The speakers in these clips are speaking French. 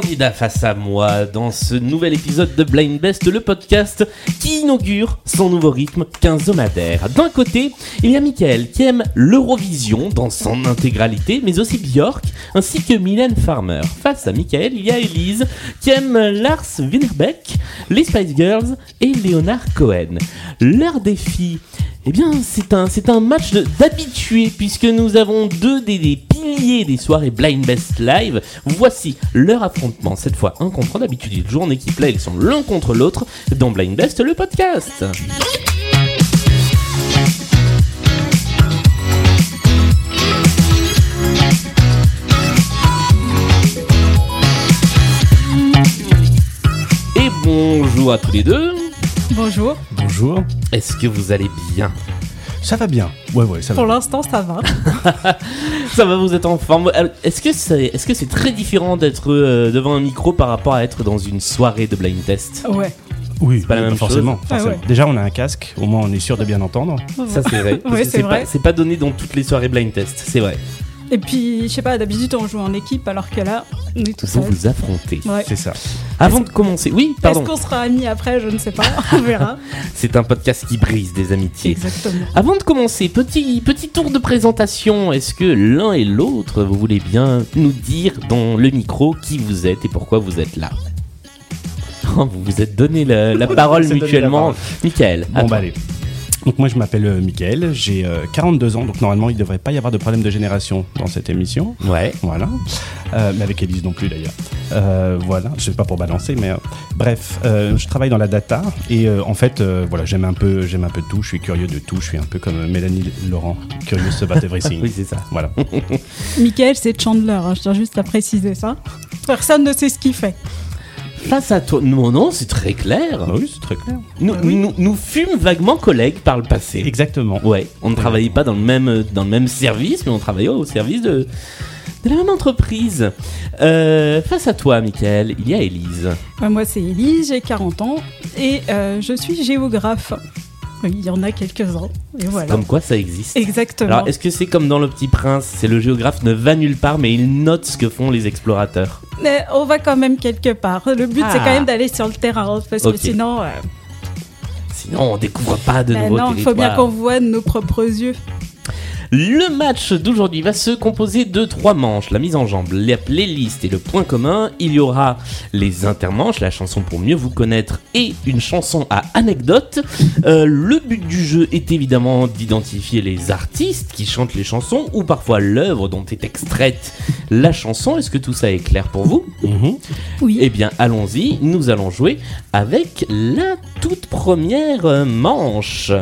candidats face à moi dans ce nouvel épisode de Blind Best, le podcast qui inaugure son nouveau rythme quinzomadaire. D'un côté, il y a Michael qui aime l'Eurovision dans son intégralité, mais aussi Björk ainsi que Mylène Farmer. Face à Michael, il y a Elise qui aime Lars Winterbeck, les Spice Girls et Leonard Cohen. Leur défi eh bien, c'est un, match d'habitués puisque nous avons deux des, piliers des soirées Blind Best Live. Voici leur affrontement, cette fois un contre. D'habitude, ils jouent en équipe. Là, ils sont l'un contre l'autre dans Blind Best, le podcast. Et bonjour à tous les deux. Bonjour. Bonjour. Est-ce que vous allez bien? Ça va bien. Ouais, ouais, ça va. Pour l'instant, ça va. Ça va, vous êtes en forme. Est-ce que c'est est -ce c'est très différent d'être euh, devant un micro par rapport à être dans une soirée de blind test? Ouais. Oui, pas la oui, même forcément. Ah forcément. ouais. Déjà, on a un casque. Au moins, on est sûr de bien entendre. Ça, c'est vrai. C'est pas- vrai. C'est pas donné dans toutes les soirées blind test, c'est vrai. Et puis, je sais pas, d'habitude, on joue en équipe, alors que là, on est tout Vous seul. vous affrontez. Ouais. C'est ça. Avant de commencer, oui, Est-ce pardon. qu'on sera amis après Je ne sais pas. On verra. C'est un podcast qui brise des amitiés. Exactement. Avant de commencer, petit, petit tour de présentation. Est-ce que l'un et l'autre, vous voulez bien nous dire dans le micro qui vous êtes et pourquoi vous êtes là? Oh, Vous vous êtes donné la, la parole mutuellement. parole. Michael, Bon, bah, allez. Donc, moi, je m'appelle euh, Mickaël. J'ai euh, 42 ans. Donc, normalement, il devrait pas y avoir de problème de génération dans cette émission. Ouais. Voilà. Euh, mais avec Elise non plus, d'ailleurs. Euh, voilà. Je sais pas pour balancer, mais euh, bref. euh, je travaille dans la data. Et euh, en fait, euh, voilà, j'aime un, peu, j'aime un peu tout. Je suis curieux de tout. Je suis un peu comme euh, Mélanie Laurent. Curious about everything. Oui, c'est ça. Voilà. Michael, c'est Chandler. hein, Je tiens juste à préciser ça. Personne ne sait ce qu'il fait. Face à toi, non, non, c'est très clair. Ah oui, c'est très clair. Nous, nous, nous fûmes vaguement collègues par le passé. Exactement. Ouais, on ne travaillait pas dans le même, dans le même service, mais on travaillait au service de, de la même entreprise. Euh, face à toi, Michael, il y a Élise. Euh, moi, c'est Elise, j'ai 40 ans et euh, je suis géographe. Il y en a quelques-uns. Et voilà. Comme quoi ça existe. Exactement. Alors, est-ce que c'est comme dans Le Petit Prince C'est le géographe ne va nulle part, mais il note ce que font les explorateurs. Mais on va quand même quelque part. Le but, c'est Ah. quand même d'aller sur le terrain. Parce Ok. que sinon, euh, Sinon, on découvre pas de bah nouveaux non, il faut bien qu'on voit de nos propres yeux. Le match d'aujourd'hui va se composer de trois manches. La mise en jambe, la playlist et le point commun. Il y aura les intermanches, la chanson pour mieux vous connaître et une chanson à anecdote. Euh, le but du jeu est évidemment d'identifier les artistes qui chantent les chansons ou parfois l'œuvre dont est extraite la chanson. Est-ce que tout ça est clair pour vous? Mhm. Oui. Eh bien, allons-y. Nous allons jouer avec la toute première manche.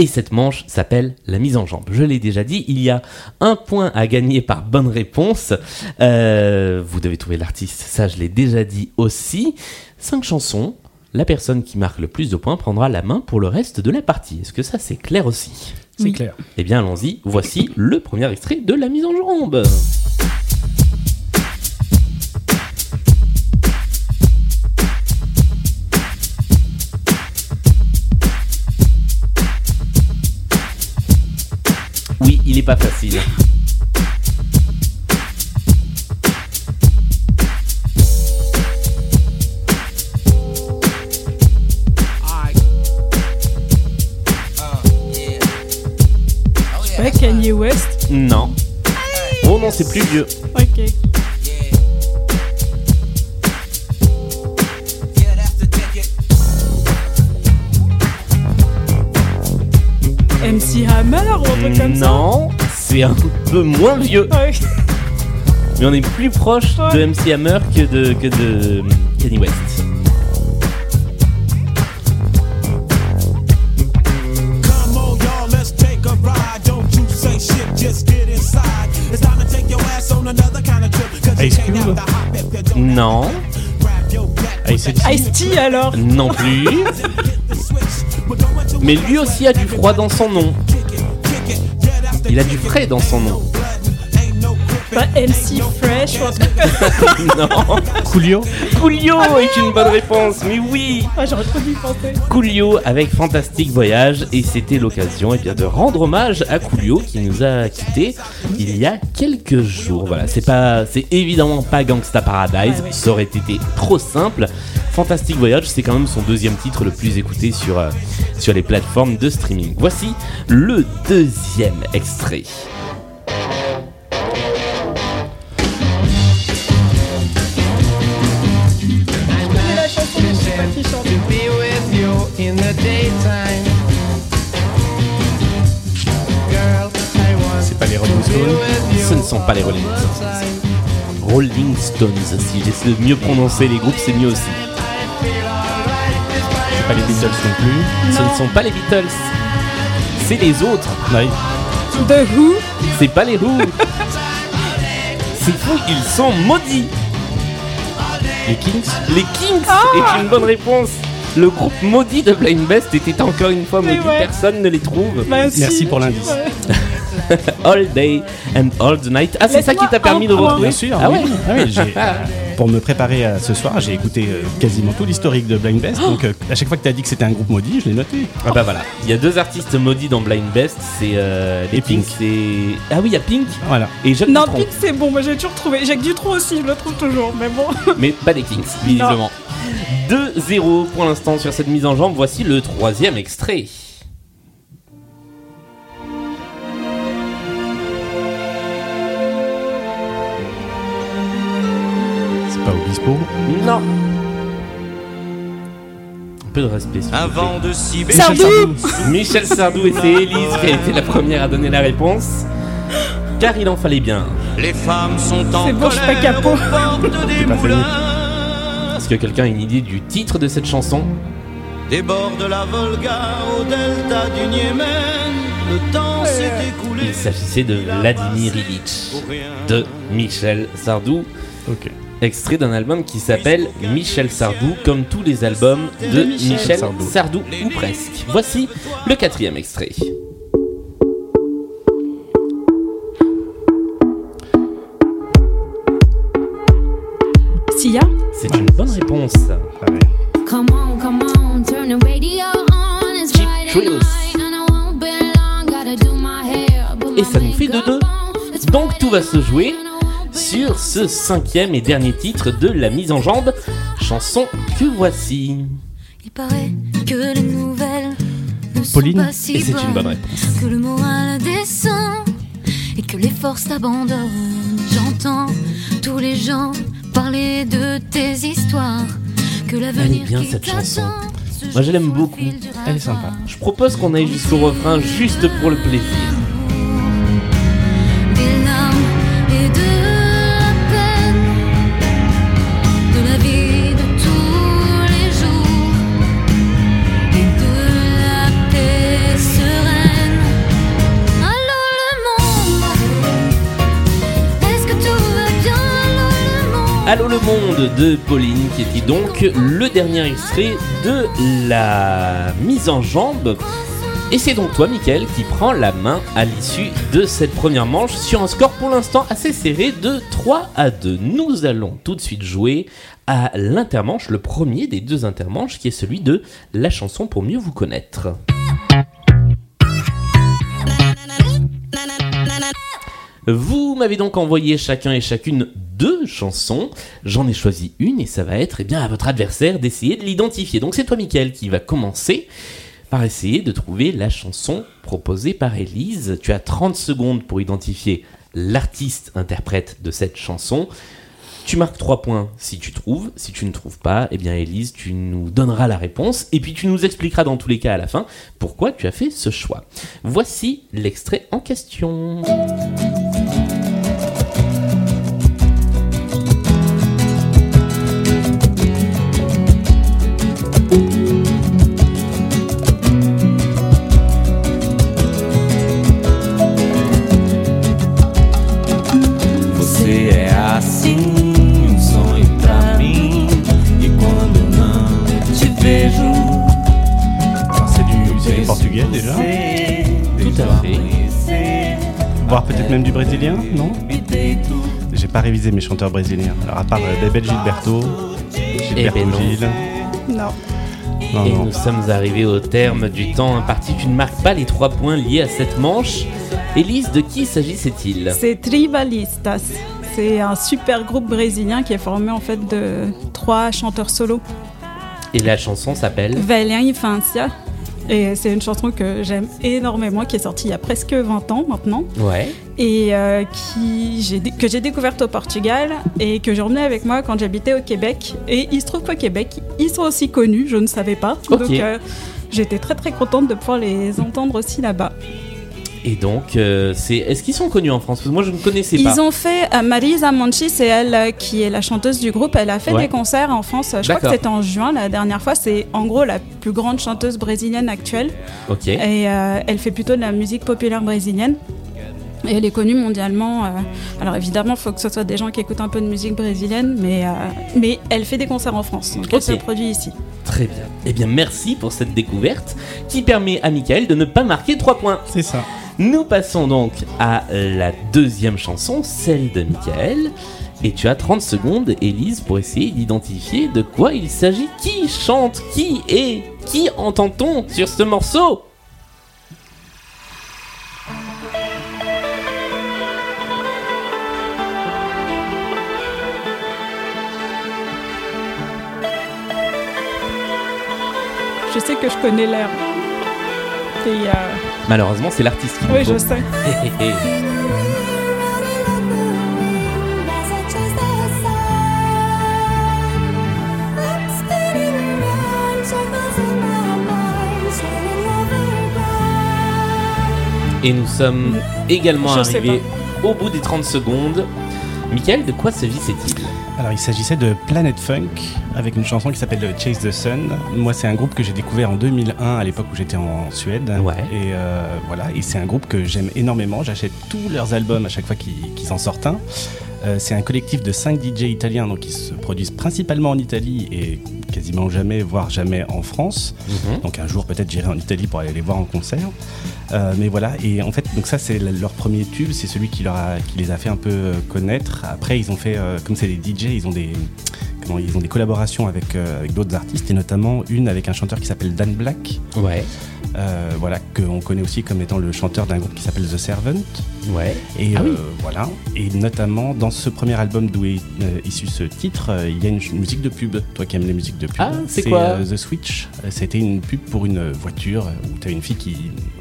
Et cette manche s'appelle la mise en jambe. Je l'ai déjà dit, il y a un point à gagner par bonne réponse. Euh, vous devez trouver l'artiste, ça je l'ai déjà dit aussi. Cinq chansons. La personne qui marque le plus de points prendra la main pour le reste de la partie. Est-ce que ça c'est clair aussi? C'est Oui. clair. Eh bien allons-y, voici le premier extrait de la mise en jambe. Pas facile. Ouais, Kanye West. Non. Oh non, c'est plus vieux. Ok. MC Hammer ou un truc comme ça Non, c'est un peu moins vieux. Ouais. Mais on est plus proche de MC Hammer que de, que de Kanye West. Come on, y'all, let's take a ride. Don't you say shit, just get inside. It's time to take your ass on another kind of trip. Cause you Ice Cube? Non. Ice-T alors non plus. Mais lui aussi a du froid dans son nom. Il a du frais dans son nom. Enfin, MC Fresh ou un truc. Non, Coolio Coolio est une bonne réponse, mais oui Ah, J'aurais trop dû y penser. Coolio avec Fantastic Voyage et c'était l'occasion eh bien de rendre hommage à Coolio qui nous a quittés il y a quelques jours. Voilà, c'est pas, c'est évidemment pas Gangsta Paradise, ça aurait été trop simple. Fantastic Voyage, c'est quand même son deuxième titre le plus écouté sur euh, sur les plateformes de streaming. Voici le deuxième extrait. C'est pas les Rolling Stones Ce ne sont pas les Rolling Stones. Rolling Stones, si j'essaie de mieux prononcer les groupes, c'est mieux aussi. Pas les Beatles non plus Ce ne sont pas les Beatles, c'est les autres. Ouais. The Who? C'est pas les Who. C'est fou, ils sont maudits. Les Kings Les Kings est une bonne réponse. Le groupe maudit de Blind Best était encore une fois maudit, ouais. personne ne les trouve. Bah. Merci pour l'indice. Ouais. All day and all the night. Ah, c'est ça qui t'a permis de retrouver Bien sûr. Ah oui. ouais Ah oui, j'ai- Pour me préparer à ce soir, j'ai écouté euh, quasiment tout l'historique de Blind Best. Donc, euh, à chaque fois que tu as dit que c'était un groupe maudit, je l'ai noté. Ah bah voilà. Il y a deux artistes maudits dans Blind Best, c'est euh, les Et Pink. Pink. C'est ah oui, il y a Pink Voilà. et Jacques Non, Dutronc. Pink, c'est bon, moi j'ai toujours trouvé. Jacques Dutronc aussi, je le trouve toujours, mais bon. mais pas les Kings, visiblement. 2-0 pour l'instant sur cette mise en jambe. Voici le troisième extrait. Non. Un peu de respect. s'il vous Un plaît. vent de. Sardou Michel Sardou et c'est Élise qui a été la première à donner la réponse. Car il en fallait bien. Les femmes sont en C'est bon, je suis pas colère capot. aux portes des pas moulins. Est-ce que quelqu'un a une idée du titre de cette chanson? Des bords de la Volga au delta du Niémen, le temps s'est écoulé. Il s'agissait de Vladimir Ilitch de Michel Sardou. Ok. Extrait d'un album qui s'appelle Michel Sardou, comme tous les albums de, De Michel Michel, Sardou. Sardou. ou presque. Voici le quatrième extrait. Sia C'est une bonne réponse. Turn the radio on. It's Et ça nous fait makeup 2-2. on. It's Donc tout va se jouer sur ce cinquième et dernier titre de la mise en jambe, chanson que voici. Il paraît que les nouvelles ne Pauline, sont pas si Et c'est une bonne réponse. Que le moral descend et que les forces t'abandonnent. J'entends tous les gens parler de tes histoires. Que l'avenir bien, qui cette chanson. Moi, je l'aime beaucoup. Elle est sympa. Je propose qu'on aille jusqu'au refrain juste pour le plaisir. Allô le monde de Pauline qui était donc le dernier extrait de la mise en jambe. Et c'est donc toi, Mickaël, qui prend la main à l'issue de cette première manche sur un score pour l'instant assez serré de 3 à 2. Nous allons tout de suite jouer à l'intermanche, le premier des deux intermanches qui est celui de la chanson pour mieux vous connaître. Vous m'avez donc envoyé chacun et chacune deux chansons. J'en ai choisi une et ça va être eh bien, à votre adversaire d'essayer de l'identifier. Donc c'est toi, Mickaël, qui va commencer par essayer de trouver la chanson proposée par Élise. Tu as 30 secondes pour identifier l'artiste interprète de cette chanson. Tu marques 3 points si tu trouves. Si tu ne trouves pas, eh bien Élise, tu nous donneras la réponse et puis tu nous expliqueras dans tous les cas à la fin pourquoi tu as fait ce choix. Voici l'extrait en question. Voire peut-être même du brésilien, non j'ai pas révisé mes chanteurs brésiliens. Alors à part euh, Bebel Gilberto, Gilberto Eh ben non. Gil. Non. Non, Et non. nous sommes arrivés au terme du temps imparti. Tu ne marques pas les trois points liés à cette manche. Élise, de qui s'agissait-il C'est Tribalistas. C'est un super groupe brésilien qui est formé en fait de trois chanteurs solos. Et la chanson s'appelle Velha Infancia. Et c'est une chanson que j'aime énormément, qui est sortie il y a presque 20 ans maintenant. Ouais. et euh, qui, que j'ai découverte au Portugal et que j'ai emmené avec moi quand j'habitais au Québec. Et il se trouve qu'au Québec, ils sont aussi connus, je ne savais pas. Donc euh, j'étais très très contente de pouvoir les entendre aussi là-bas. Et donc, euh, c'est est-ce qu'ils sont connus en France? Parce que moi, je ne connaissais pas. Ils ont fait, euh, Marisa Monchi, c'est elle euh, qui est la chanteuse du groupe, elle a fait Ouais. des concerts en France, je crois que c'était en juin la dernière fois, c'est en gros la plus grande chanteuse brésilienne actuelle. Ok. Et euh, elle fait plutôt de la musique populaire brésilienne. Et elle est connue mondialement. euh, alors évidemment, il faut que ce soit des gens qui écoutent un peu de musique brésilienne, mais, euh, mais elle fait des concerts en France. Donc elle Ok. se produit ici. Très bien. Eh bien, merci pour cette découverte qui permet à Michael de ne pas marquer 3 points. C'est ça. Nous passons donc à la deuxième chanson, celle de Michael. Et tu as 30 secondes, Élise, pour essayer d'identifier de quoi il s'agit. Qui chante Qui est Qui entend-on sur ce morceau? Je sais que je connais l'air. Et, Malheureusement, c'est l'artiste qui nous oui, je sais. Et nous sommes également Je sais arrivés au bout des 30 secondes. Michael, de quoi s'agissait-il? Alors il s'agissait de Planet Funk avec une chanson qui s'appelle Chase the Sun. Moi c'est un groupe que j'ai découvert en 2001 à l'époque où j'étais en Suède. Ouais. Et euh, voilà, et c'est un groupe que j'aime énormément. J'achète tous leurs albums à chaque fois qu'ils en sortent un. Euh, c'est un collectif de 5 DJ italiens donc qui se produisent principalement en Italie et quasiment jamais, voire jamais en France. Mhm. Donc un jour peut-être j'irai en Italie pour aller les voir en concert. Euh, mais voilà, et en fait, donc ça c'est le- leur premier tube, c'est celui qui, leur a- qui les a fait un peu connaître. Après, ils ont fait, euh, comme c'est des DJ, ils ont des, ils ont des collaborations avec, euh, avec d'autres artistes, et notamment une avec un chanteur qui s'appelle Dan Black, Ouais, euh, voilà, qu'on connaît aussi comme étant le chanteur d'un groupe qui s'appelle The Servant. ouais. Et Ah oui. euh, voilà, et notamment dans ce premier album d'où est euh, issu ce titre, il y a une musique de pub. Toi qui aimes les musiques de pub, Ah, c'est quoi The Switch. C'était une pub pour une voiture où tu as une fille qui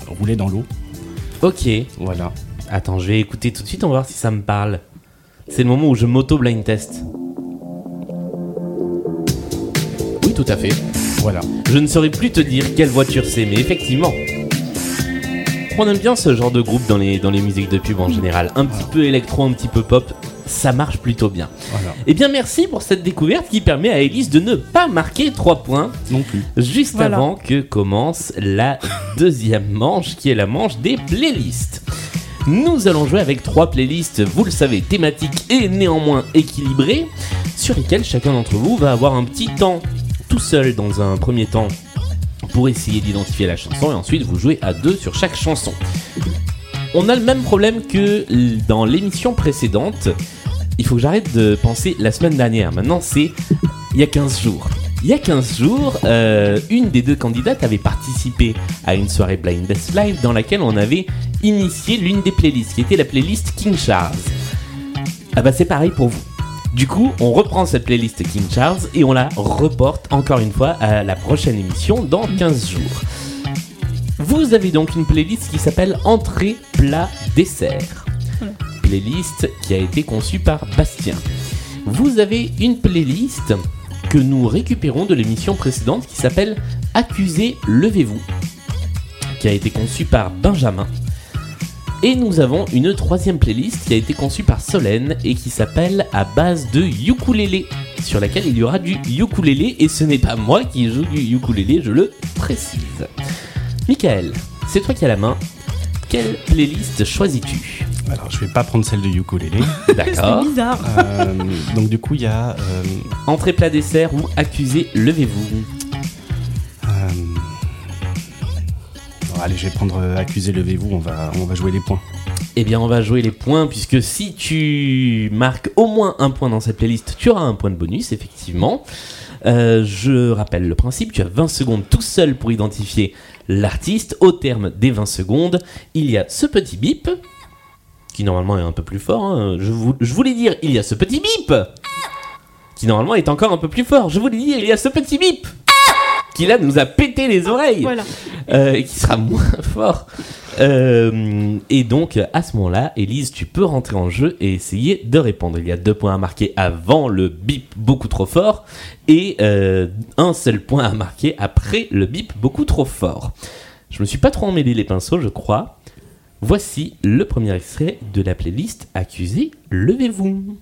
roulait dans l'eau. Ok. Voilà. Attends, je vais écouter tout de suite, on va voir si ça me parle. C'est le moment où je m'auto-blind test. Tout à fait. Voilà. Je ne saurais plus te dire quelle voiture c'est, mais effectivement. On aime bien ce genre de groupe dans les, dans les musiques de pub en général. Un petit peu électro, un petit peu pop, ça marche plutôt bien. Voilà. Eh bien, merci pour cette découverte qui permet à Elise de ne pas marquer 3 points Non plus. juste Voilà. avant que commence la deuxième manche qui est la manche des playlists. Nous allons jouer avec trois playlists, vous le savez, thématiques et néanmoins équilibrées, sur lesquelles chacun d'entre vous va avoir un petit temps tout seul dans un premier temps pour essayer d'identifier la chanson et ensuite vous jouez à deux sur chaque chanson. On a le même problème que dans l'émission précédente. Il faut que j'arrête de penser la semaine dernière. Maintenant, c'est il y a 15 jours. Il y a 15 jours, euh, une des deux candidates avait participé à une soirée Blind Best Live dans laquelle on avait initié l'une des playlists, qui était la playlist King Charles. Ah bah c'est pareil pour vous. Du coup, on reprend cette playlist King Charles et on la reporte encore une fois à la prochaine émission dans 15 jours. Vous avez donc une playlist qui s'appelle Entrée, plat, dessert. Playlist qui a été conçue par Bastien. Vous avez une playlist que nous récupérons de l'émission précédente qui s'appelle Accusé, levez-vous, qui a été conçue par Benjamin. Et nous avons une troisième playlist qui a été conçue par Solène et qui s'appelle À base de ukulélé, sur laquelle il y aura du ukulélé et ce n'est pas moi qui joue du ukulélé, je le précise. Michael, c'est toi qui as la main. Quelle playlist choisis-tu? Alors, je vais pas prendre celle de ukulélé. D'accord. C'est bizarre. Euh, donc, du coup, il y a. euh, Entrée plat dessert ou accusé, levez-vous. Allez, je vais prendre euh, Accusé, levez-vous, on va, jouer les points. Eh bien, on va jouer les points, puisque si tu marques au moins un point dans cette playlist, tu auras un point de bonus, effectivement. Euh, je rappelle le principe, tu as 20 secondes tout seul pour identifier l'artiste. Au terme des 20 secondes, il y a ce petit bip, qui normalement est un peu plus fort. hein. Je, vou- je voulais dire, il y a ce petit bip, qui normalement est encore un peu plus fort. Je voulais dire, il y a ce petit bip, qui là nous a pété les oreilles Voilà. euh, et qui sera moins fort. Euh, et donc, à ce moment-là, Elise, tu peux rentrer en jeu et essayer de répondre. Il y a deux points à marquer avant le bip beaucoup trop fort et euh, un seul point à marquer après le bip beaucoup trop fort. Je me suis pas trop emmêlé les pinceaux, je crois. Voici le premier extrait de la playlist Accusé, levez-vous.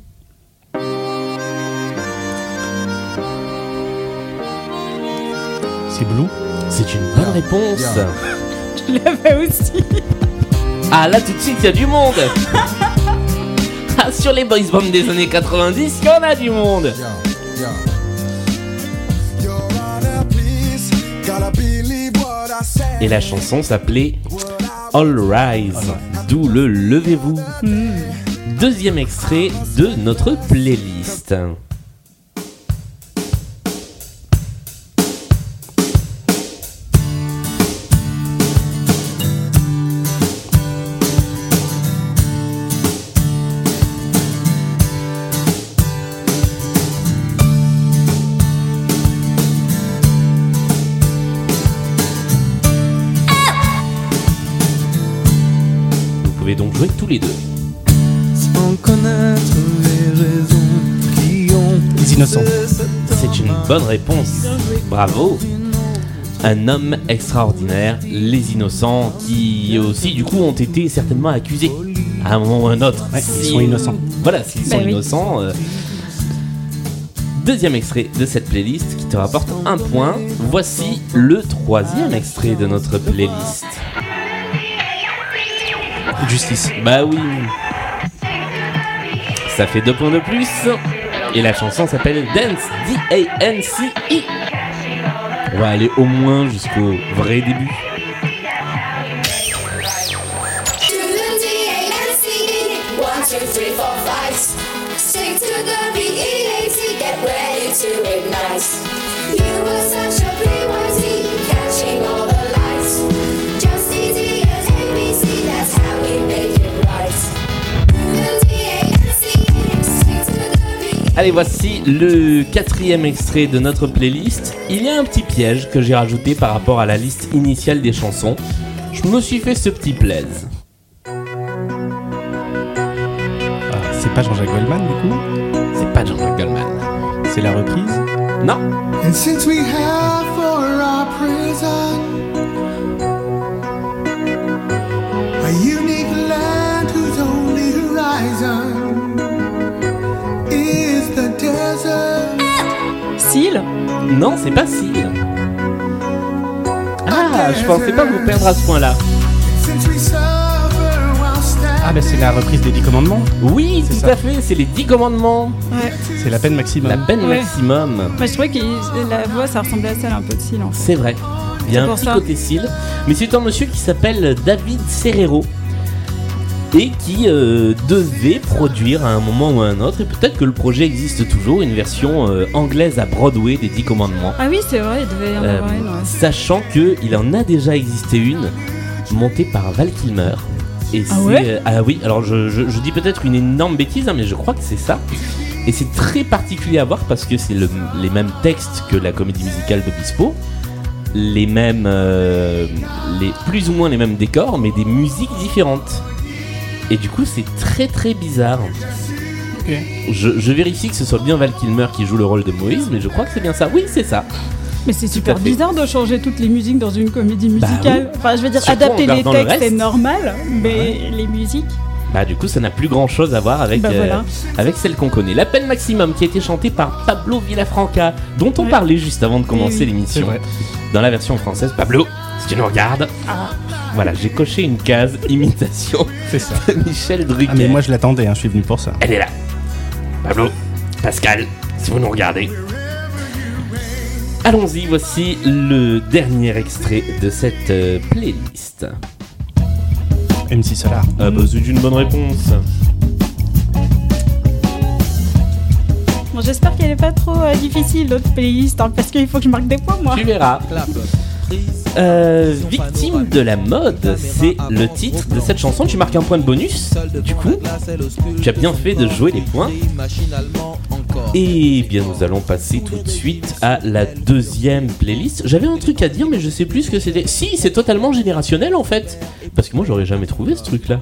C'est Blue C'est une bonne réponse. Je l'avais aussi. Ah là tout de suite il y a du monde Ah sur les boys bands des années 90 il y en a du monde Et la chanson s'appelait All Rise, d'où le Levez-vous. Deuxième extrait de notre playlist. Tous les deux. Sans connaître les raisons qui ont Les Innocents. C'est une bonne réponse. Bravo. Un homme extraordinaire, les innocents, qui aussi du coup ont été certainement accusés à un moment ou à un autre. Ouais, ils sont innocents. Voilà, s'ils Bah sont oui. innocents. euh. Deuxième extrait de cette playlist qui te rapporte un point. Voici le troisième extrait de notre playlist. Justice? Bah oui. Ça fait deux points de plus. Et la chanson s'appelle Dance, D-A-N-C-E. On va aller au moins jusqu'au vrai début. Allez, voici le quatrième extrait de notre playlist. Il y a un petit piège que j'ai rajouté par rapport à la liste initiale des chansons. Je me suis fait ce petit plaise. Ah, c'est pas Jean-Jacques Goldman du coup? C'est pas Jean-Jacques Goldman. C'est la reprise? Non, And since we have Seal non, c'est pas Seal. Ah, je pensais pas vous perdre à ce point-là. Ah, bah c'est la reprise des 10 commandements. Oui, C'est tout ça. à fait, c'est les 10 commandements. Ouais. C'est la peine maximum. La peine Ouais. maximum. Bah, je trouvais que la voix, ça ressemblait à celle un peu de Seal en fait. C'est vrai. Il y a C'est un petit ça. côté cils. Mais c'est un monsieur qui s'appelle David Serrero. Et qui euh, devait produire à un moment ou à un autre, et peut-être que le projet existe toujours, une version euh, anglaise à Broadway des 10 commandements. Ah oui, c'est vrai, il devait y en Euh, avoir une. ouais. sachant que il en a déjà existé une montée par Val Kilmer. Et Ah ouais ah oui, alors je, je- je dis peut-être une énorme bêtise, hein, mais je crois que c'est ça. Et c'est très particulier à voir parce que c'est le- les mêmes textes que la comédie musicale d'Obispo, les mêmes, euh, les plus ou moins les mêmes décors, mais des musiques différentes. Et du coup, c'est très très bizarre. Je, je vérifie que ce soit bien Val Kilmer qui joue le rôle de Moïse, mais je crois que c'est bien ça. Oui, c'est ça. Mais c'est super bizarre de changer toutes les musiques dans une comédie Bah musicale. Enfin, je veux dire, Surtout adapter les le textes, c'est normal, mais les musiques. Bah du coup ça n'a plus grand chose à voir avec, Bah, euh, voilà. avec celle qu'on connaît. L'appel maximum qui a été chanté par Pablo Villafranca, dont on Ouais. parlait juste avant de commencer Oui, oui. l'émission. Dans la version française, Pablo, si tu nous regardes, Ah. Voilà, j'ai coché une case imitation C'est ça. de Michel Drucker. Ah, mais moi je l'attendais, hein, je suis venu pour ça. Elle est là. Pablo, Pascal, si vous nous regardez. Allons-y, voici le dernier extrait de cette euh, playlist. MC Solar. Ah bah c'est une bonne réponse. Bon, J'espère qu'elle est pas trop euh, difficile, l'autre playlist, hein, parce qu'il faut que je marque des points, moi. Tu verras. Euh, victime de la mode, c'est le titre de cette chanson. Tu marques un point de bonus. Du coup, tu as bien fait de jouer les points. Et bien, nous allons passer tout de suite à la deuxième playlist. J'avais un truc à dire, mais je sais plus ce que c'était. Si, c'est totalement générationnel en fait. Parce que moi, j'aurais jamais trouvé ce truc-là.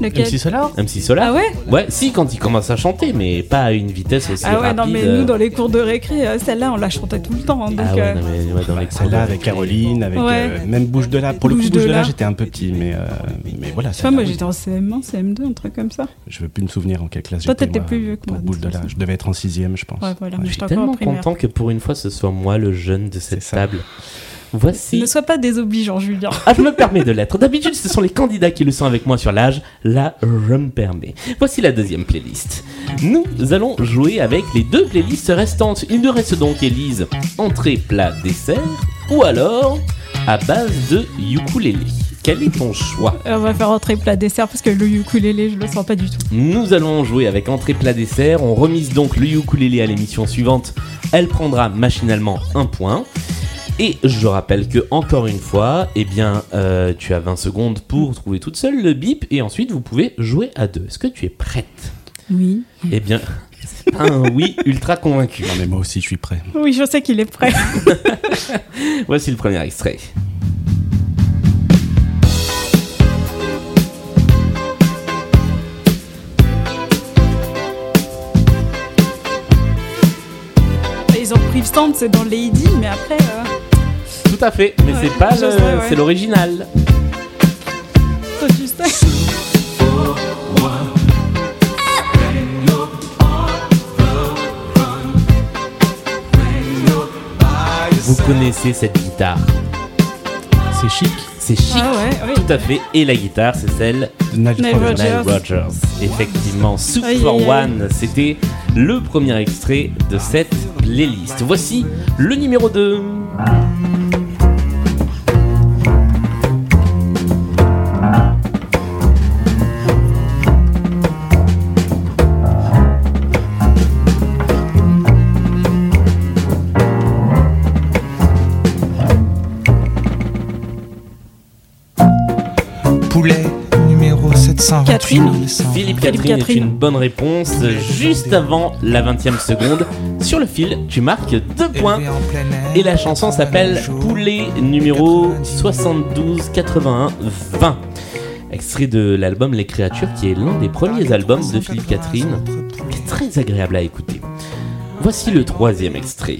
Lequel MC Solar MC Solar Ah ouais Ouais, si, quand il commence à chanter, mais pas à une vitesse aussi Ah ouais, rapide. non, mais nous, dans les cours de récré, euh, celle-là, on la chantait tout le temps. hein, donc, Ah ouais, euh, non, mais ouais, dans les Celle-là avec Caroline, avec Ouais. euh, même Bouche de là. Pour le coup, Bouche de de là, là. j'étais un peu petit, mais, euh, mais voilà. tu vois, moi, j'étais en CM1, CM2, un truc comme ça. Je veux plus me souvenir en quelle classe Toi, j'étais. t'étais moi, plus vieux que pour moi, de Bouche de toute là. façon. Je devais être en sixième, je pense. Ouais, voilà, Je suis encore tellement primaire. content que pour une fois ce soit moi le jeune de cette C'est ça. table. Voici. Ne sois pas désobligeant, Julien. Ah, je me permets de l'être. D'habitude, ce sont les candidats qui le sont avec moi sur l'âge. Là, je me permets. Voici la deuxième playlist. Nous allons jouer avec les deux playlists restantes. Il nous reste donc, Élise, entrée, plat, dessert, ou alors à base de ukulélé. Quel est ton choix? On va faire entrer plat dessert parce que le ukulélé, je le sens pas du tout. Nous allons jouer avec entrée, plat, dessert. On remise donc le ukulélé à l'émission suivante. Elle prendra machinalement un point. Et je rappelle que encore une fois, eh bien, euh, tu as 20 secondes pour trouver toute seule le bip et ensuite vous pouvez jouer à deux. Est-ce que tu es prête? Oui. Eh bien, c'est pas un oui ultra convaincu. Non, mais moi aussi, je suis prêt. Oui, je sais qu'il est prêt. Voici le premier extrait. Ils ont pris le stand, c'est dans Lady, mais après. euh, Tout à fait, mais Ouais, c'est pas le, ouais. c'est l'original. Vous connaissez cette guitare C'est chic. C'est chic. Ah ouais, oui. Tout à fait. Et la guitare, c'est celle Nile Nile Rodgers. Effectivement, Soup Aïe, for aïe, aïe. One, c'était le premier extrait de cette playlist. Voici le numéro 2. Poulet 728 Catherine. 900. Philippe Philippe Catherine est une bonne réponse. Juste avant la 20e seconde, sur le fil, tu marques deux points. Et la chanson s'appelle Poulet numéro 90. 72 81 20. Extrait de l'album Les Créatures, qui est l'un des premiers albums de Philippe Catherine, qui est très agréable à écouter. Voici le troisième extrait.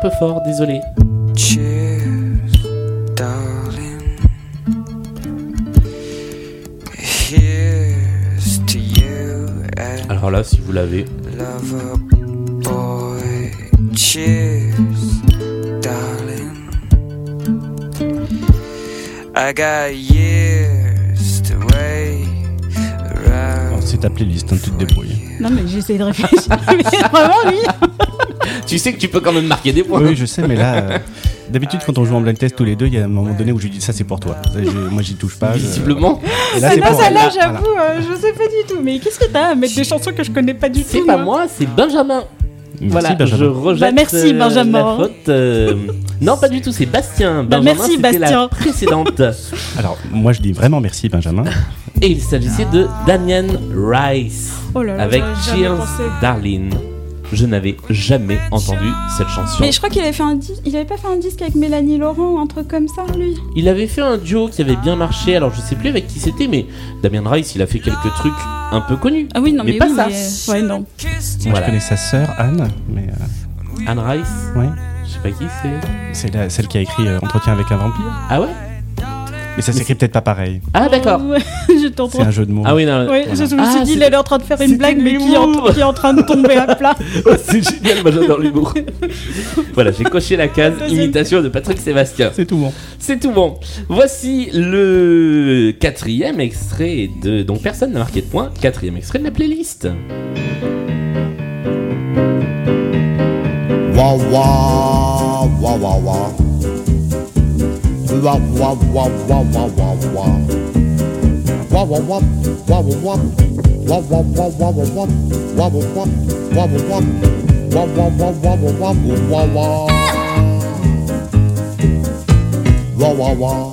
Peu fort, désolé. Cheers, darling. Here's to you and Alors là, si vous l'avez, lover boy. Cheers, darling. I got years to wait Alors, around. C'est ta playlist, hein, tu te débrouilles. Non, mais j'essaie de réfléchir. mais vraiment, lui. Tu sais que tu peux quand même marquer des points. Oui, je sais, mais là, euh, d'habitude, quand on joue en blind test tous les deux, il y a un moment donné où je lui dis ça, c'est pour toi. Ça, je- moi, j'y touche pas. je- Visiblement, Et là, C'est pas pour celle-là, elle. j'avoue, euh, je sais pas du tout. Mais qu'est-ce que t'as à mettre des chansons que je connais pas du tout c'est pas moi, c'est Benjamin. Merci, voilà, Benjamin. je rejette Bah, merci, euh, Benjamin. la faute. euh, Non, pas du tout, c'est Bastien. Bah, Benjamin, merci, c'était la Bastien. précédente. Alors, moi, je dis vraiment merci, Benjamin. Et il s'agissait de Damien Rice Oh là là, avec j'aurais jamais Cheers pensé. Darling. Je n'avais jamais entendu cette chanson. Mais je crois qu'il avait fait un disque. Il avait pas fait un disque avec Mélanie Laurent ou un truc comme ça, lui. Il avait fait un duo qui avait bien marché, alors je sais plus avec qui c'était, mais Damien Rice, il a fait quelques trucs un peu connus. Ah oui, non, Mais mais, pas oui, ça. mais- Ouais, non. Moi, Voilà. je connais sa sœur, Anne, mais euh, Anne Rice, ouais, je sais pas qui c'est. c'est la- celle qui a écrit euh, Entretien avec un vampire. Ah ouais? Mais ça s'écrit peut-être pas pareil. Ah, d'accord. Ouais, je t'entends. C'est un jeu de mots. Ah oui, non. Ouais, je, je me Ah, suis dit, il est en train de faire une blague, mais qui est, en, l'humour. qui est en train de tomber à plat. c'est génial, moi j'adore l'humour. voilà, j'ai coché la case imitation de Patrick Sébastien. C'est tout bon. C'est tout bon. Voici le quatrième extrait de. Donc personne n'a marqué de point. Quatrième extrait de la playlist. Wah wah wah wah wa wa wa wa wa wa wa wa wa wa wa wa wa Wop wop wop wop wop wop wop wop wop wop wop wop wop wop wop wop wop Wah wah wah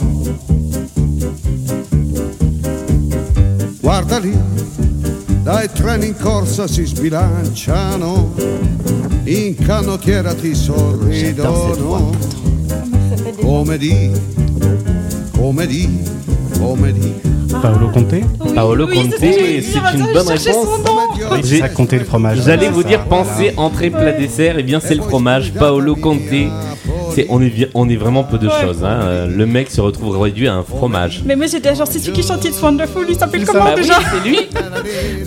Guarda lì, dai treni in corsa si sbilanciano, in canottiera ti sorridono. Come di, come di, come di. Paolo Conte Paolo oui, Conte, c'est une bonne réponse. Oui, c'est ça, le fromage. J'allais vous dire penser entrée plat dessert, et bien c'est le fromage Paolo Conte. C'est on est vi- on est vraiment peu de Ouais. choses. hein. Euh, Le mec se retrouve réduit à un fromage. Mais moi, j'étais genre, c'est celui qui chante It's Wonderful, il s'appelle comment Bah oui, déjà c'est lui.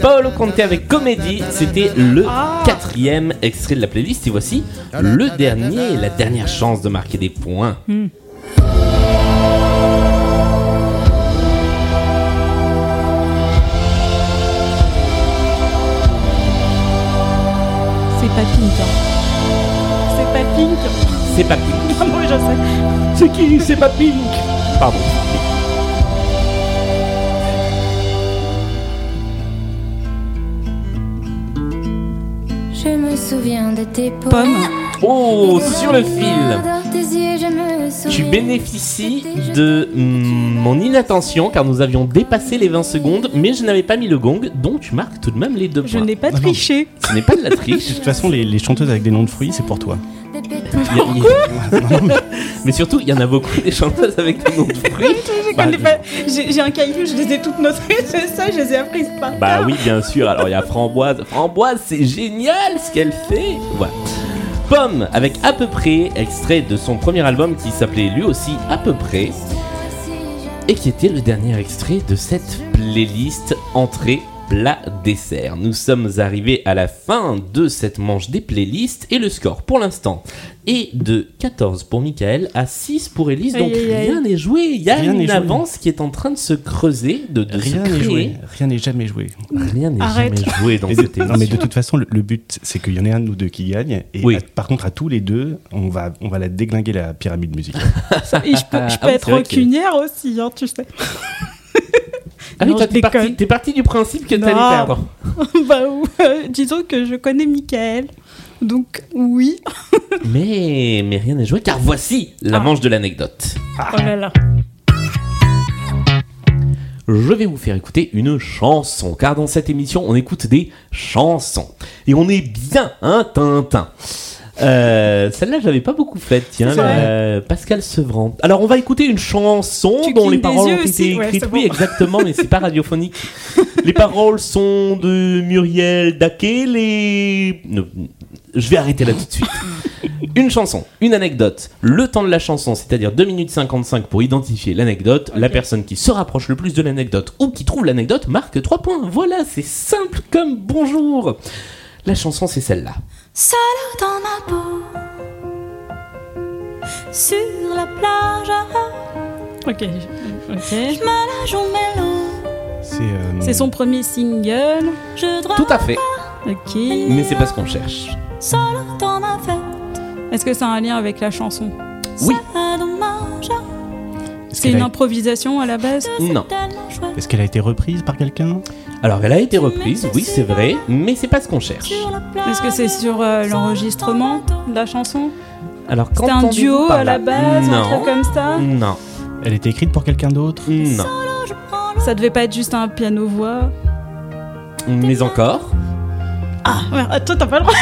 Paolo Conte avec Comédie, c'était le Ah. quatrième extrait de la playlist. Et voici le dernier, la dernière chance de marquer des points. C'est pas Pink. hein. C'est pas Pink. C'est pas Pink. Ah bon, je sais. C'est qui? C'est pas Pink. Pardon. Je me souviens de tes pommes. Pomme. Oh, sur le fil. Je Tu bénéficies de mm, mon inattention car nous avions dépassé les 20 secondes, mais je n'avais pas mis le gong, donc tu marques tout de même les deux Je points. n'ai pas triché. Ce n'est pas de la triche. De toute façon, les, les chanteuses avec des noms de fruits, c'est pour toi. mais surtout, il y en a beaucoup des chanteuses avec des noms de fruits. Je Bah, connais pas. J'ai un caillou, je les ai toutes notées, c'est ça, je les ai apprises par Bah oui, bien sûr. Alors il y a Framboise. Framboise, c'est génial ce qu'elle fait. Voilà. Pomme, avec à peu près, extrait de son premier album qui s'appelait lui aussi à peu près, et qui était le dernier extrait de cette playlist entrée plat dessert. Nous sommes arrivés à la fin de cette manche des playlists et le score pour l'instant est de 14 pour Michael à 6 pour Elise. Donc Aïe, aïe, aïe. rien n'est joué. Il y a Rien une joué. avance qui est en train de se creuser, de, de Rien se n'est créer. joué. Rien n'est jamais joué. Rien n'est Arrête. jamais joué dans Et cette de- non, mais émission. de toute façon, le, le but, c'est qu'il y en ait un de nous deux qui gagne. Et Oui. à- par contre, à tous les deux, on va, on va la déglinguer la pyramide musicale. Et je peux, je peux Ah être que- rancunière aussi, hein, tu sais. Ah oui, Non, toi, t'es parti, t'es parti du principe que t'allais perdre. bah, euh, disons que je connais Michael. Donc, oui. Mais, mais rien n'est joué car voici la Ah. manche de l'anecdote. Oh là là. Je vais vous faire écouter une chanson car dans cette émission on écoute des chansons. Et on est bien un Tintin. Euh, Celle-là, j'avais pas beaucoup faite, tiens, euh, Pascal Sevran. Alors, on va écouter une chanson Tu dont les paroles ont été ouais, écrites. c'est Oui, exactement, mais c'est pas radiophonique. les paroles sont de Muriel Daquet. Les... Je vais arrêter là tout de suite. Une chanson, une anecdote, le temps de la chanson, c'est-à-dire 2 minutes 55 pour identifier l'anecdote. La personne qui se rapproche le plus de l'anecdote ou qui trouve l'anecdote marque 3 points. Voilà, c'est simple comme bonjour. La chanson, c'est celle-là. Seule dans ma peau, sur la plage, Ok. Ok. je me la joue mélo. C'est euh, C'est son premier single. Je Tout à fait, Ok. mais c'est pas ce qu'on cherche. seule dans ma fête. Est-ce que ça a un lien avec la chanson? Oui. C'est dommage, Est-ce C'est une a, improvisation à la base Non. est-ce qu'elle a été reprise par quelqu'un? Alors, elle a été reprise, oui, c'est vrai, mais c'est pas ce qu'on cherche. Est-ce que c'est sur euh, l'enregistrement de la chanson? Alors, C'était un duo à la base, un truc Non, comme ça? Non, Elle a été écrite pour quelqu'un d'autre? Non. Ça devait pas être juste un piano-voix. Mais encore Toi t'as pas le droit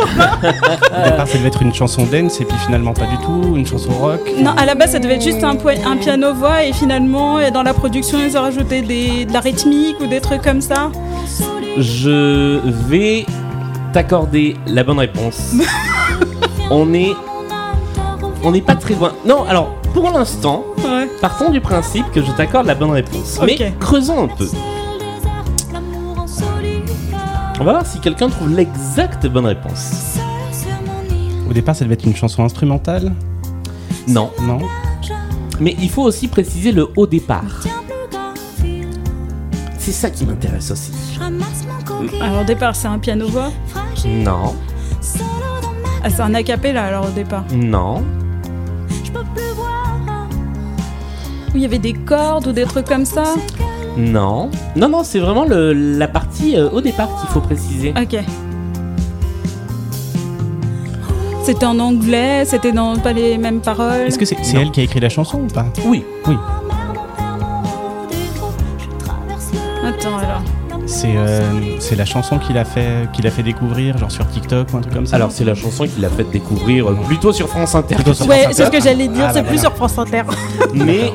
Au départ, ça devait être une chanson dance et puis finalement pas du tout, une chanson rock. Non, à la base ça devait être juste un, piano-voix et finalement et dans la production ils ont rajouté des, de la rythmique ou des trucs comme ça. Je vais t'accorder la bonne réponse. on est, on n'est pas très loin. Non, alors pour l'instant, Ouais. partons du principe que je t'accorde la bonne réponse. Mais creusons un peu. On va voir si quelqu'un trouve l'exacte bonne réponse. Au départ, ça devait être une chanson instrumentale Non, Non mais il faut aussi préciser le haut départ. C'est ça qui m'intéresse aussi. Alors au départ, c'est un piano-voix. Non, Ah, c'est un acapella alors au départ. non, Où il y avait des cordes ou des trucs comme ça. Non. Non, non, c'est vraiment le- la partie euh, au départ qu'il faut préciser. Ok. C'était en anglais, c'était dans pas les mêmes paroles. Est-ce que c'est c'est Non. elle qui a écrit la chanson ou pas? Oui, Oui. Attends alors. C'est euh, c'est la chanson qu'il a, fait, qu'il a fait découvrir, genre sur TikTok ou un truc comme ça alors c'est la chanson qu'il a fait découvrir euh, plutôt sur France Inter. Plutôt sur Ouais, France c'est ce que j'allais dire, Ah, c'est bah plus voilà. sur France Inter. Mais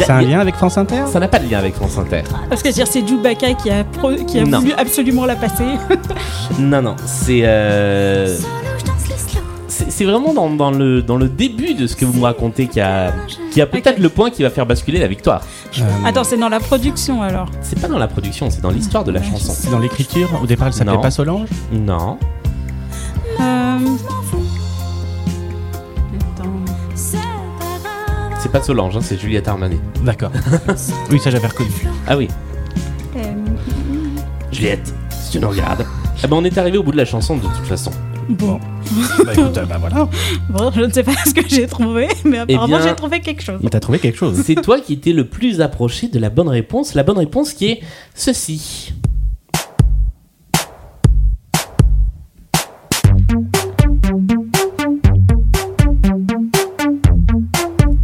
C'est un lien avec France Inter? Ça n'a pas de lien avec France Inter. Parce que je veux dire, c'est Chewbacca qui a, pro- qui a Non. voulu absolument la passer. Non, non, c'est euh, c'est vraiment dans, dans le, dans le début de ce que vous me racontez qu'il y a, qu'il y a peut-être le point qui va faire basculer la victoire. Euh, Attends, c'est dans la production alors. C'est pas dans la production, c'est dans l'histoire de la chanson. C'est dans l'écriture Au départ, elle s'appelait pas Solange Non, Euh... C'est pas Solange, hein, c'est Juliette Armanet. D'accord. oui, ça j'avais reconnu. Ah oui, Euh, Juliette, si tu nous regardes. Eh ben on est arrivé au bout de la chanson de toute façon. Bon. bah écoute, euh, bah voilà. bon, je ne sais pas ce que j'ai trouvé, mais apparemment bien- j'ai trouvé quelque chose. Il t'a trouvé quelque chose. C'est toi qui étais le plus approché de la bonne réponse. La bonne réponse qui est ceci.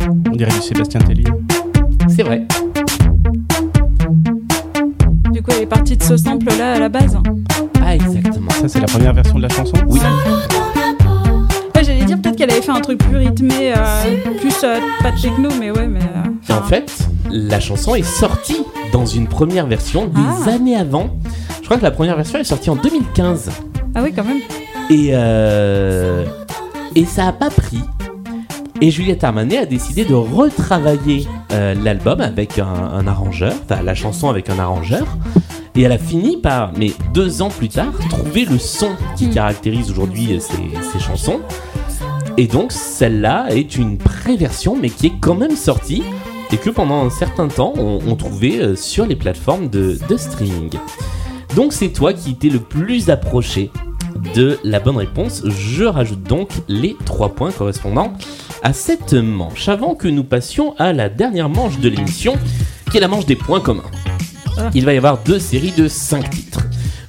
On dirait du Sébastien Tellier. C'est vrai. Partie de ce sample-là à la base. Pas exactement. Ça, c'est la première version de la chanson Oui. Ouais, J'allais dire peut-être qu'elle avait fait un truc plus rythmé, euh, plus euh, pas de techno, mais ouais, mais. euh, Et en fait, la chanson est sortie dans une première version des Ah. années avant. Je crois que la première version est sortie en 2015. Ah oui, quand même. Et, euh, et ça a pas pris. Et Juliette Armanet a décidé de retravailler euh, l'album avec un, un arrangeur, enfin la chanson avec un arrangeur. Et elle a fini par, mais deux ans plus tard, trouver le son qui caractérise aujourd'hui euh, ces, ces chansons. Et donc celle-là est une pré-version, mais qui est quand même sortie et que pendant un certain temps on, trouvait euh, sur les plateformes de, streaming. Donc c'est toi qui étais le plus approché de la bonne réponse. Je rajoute donc les trois points correspondant à cette manche. Avant que nous passions à la dernière manche de l'émission, qui est la manche des points communs. Ah. Il va y avoir deux séries de cinq titres.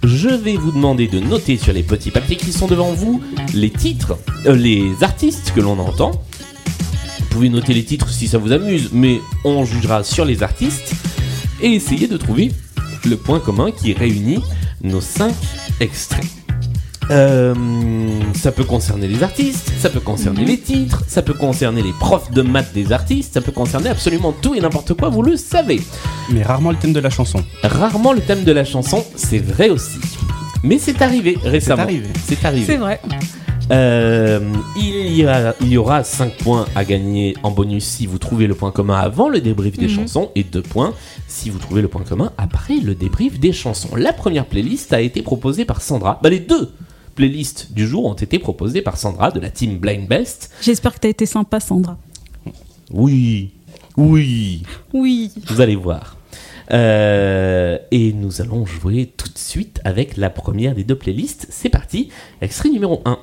Je vais vous demander de noter sur les petits papiers qui sont devant vous les titres, euh, les artistes que l'on entend. Vous pouvez noter les titres si ça vous amuse, mais on jugera sur les artistes et essayer de trouver le point commun qui réunit nos cinq extraits. Euh, ça peut concerner les artistes, ça peut concerner les titres, ça peut concerner les profs de maths des artistes, ça peut concerner absolument tout et n'importe quoi, vous le savez. Mais rarement le thème de la chanson. Rarement le thème de la chanson, c'est vrai aussi. Mais c'est arrivé récemment. arrivé. C'est arrivé. C'est vrai. Euh, il, y a- il y aura 5 points à gagner en bonus si vous trouvez le point commun avant le débrief des Mhm. chansons et 2 points si vous trouvez le point commun après le débrief des chansons. La première playlist a été proposée par Sandra. Bah, les deux playlists du jour ont été proposées par Sandra de la team Blind Best. J'espère que t'as été sympa, Sandra. Oui, oui, Oui. vous allez voir. Euh, et nous allons jouer tout de suite avec la première des deux playlists. C'est parti, extrait numéro 1.